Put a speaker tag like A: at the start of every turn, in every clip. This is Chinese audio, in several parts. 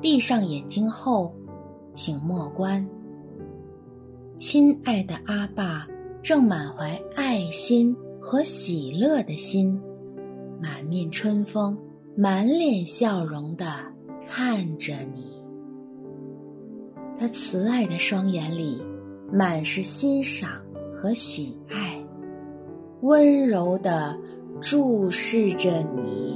A: 闭上眼睛后，请默观。亲爱的阿爸，正满怀爱心和喜乐的心，满面春风、满脸笑容地看着你。他慈爱的双眼里满是欣赏和喜爱，温柔地注视着你。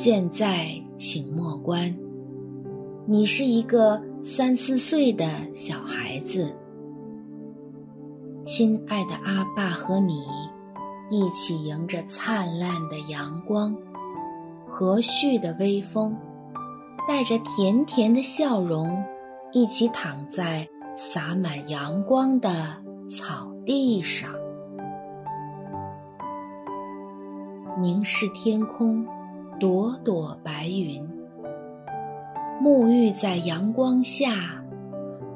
A: 现在，请默观，你是一个三四岁的小孩子。亲爱的阿爸和你一起迎着灿烂的阳光，和煦的微风，带着甜甜的笑容，一起躺在洒满阳光的草地上，凝视天空。朵朵白云，沐浴在阳光下，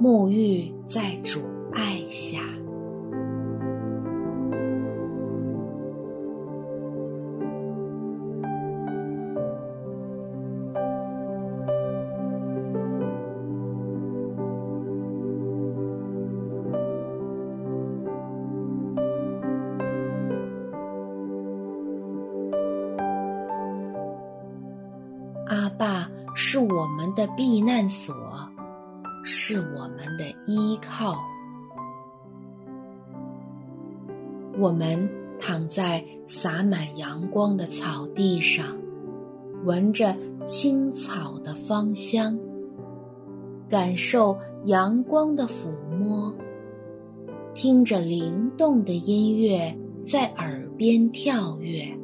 A: 沐浴在主爱下。阿爸是我们的避难所，是我们的依靠。我们躺在洒满阳光的草地上，闻着青草的芳香，感受阳光的抚摸，听着灵动的音乐在耳边跳跃。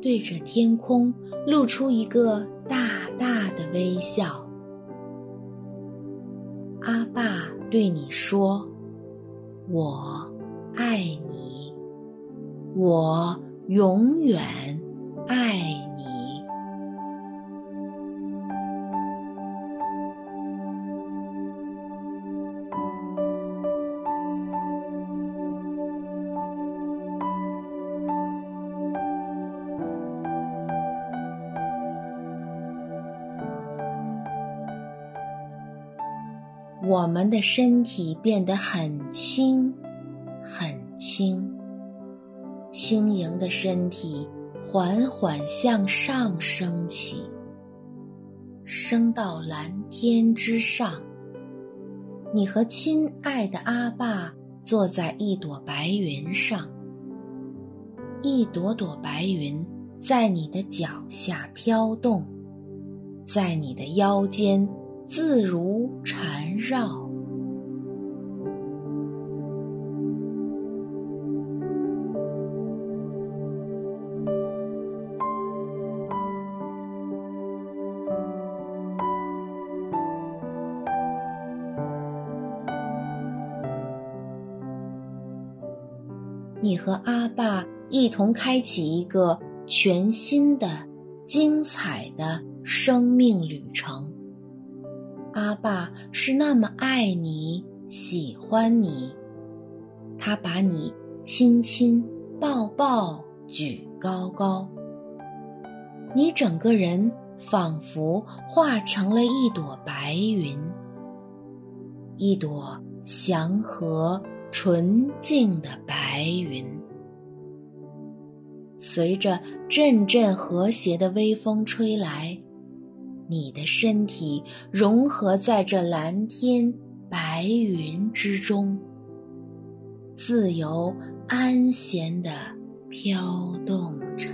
A: 对着天空露出一个大大的微笑。阿爸对你说：“我爱你。”我永远爱你。我们的身体变得很轻，很轻，轻盈的身体缓缓向上升起，升到蓝天之上。你和亲爱的阿爸坐在一朵白云上，一朵朵白云在你的脚下飘动，在你的腰间。自如缠绕。你和阿爸一同开启一个全新的、精彩的生命旅程。阿爸是那么爱你，喜欢你，他把你亲亲抱抱举高高，你整个人仿佛化成了一朵白云，一朵祥和纯净的白云，随着阵阵和谐的微风吹来。你的身体融合在这蓝天白云之中，自由安闲地飘动着。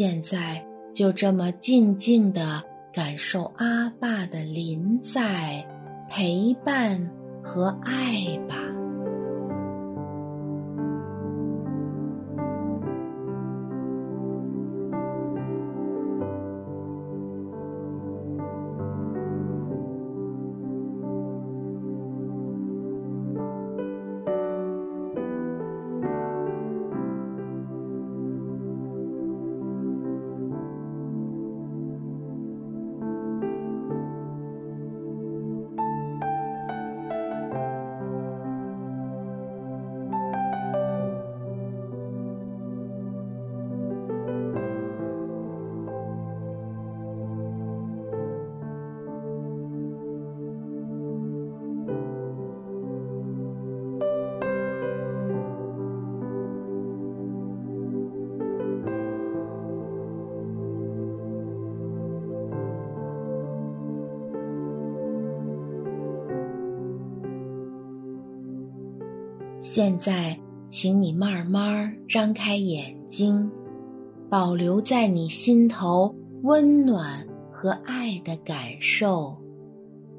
A: 现在就这么静静地感受阿爸的临在、陪伴和爱吧。现在，请你慢慢张开眼睛，保留在你心头温暖和爱的感受，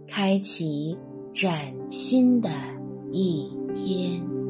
A: 开启崭新的一天。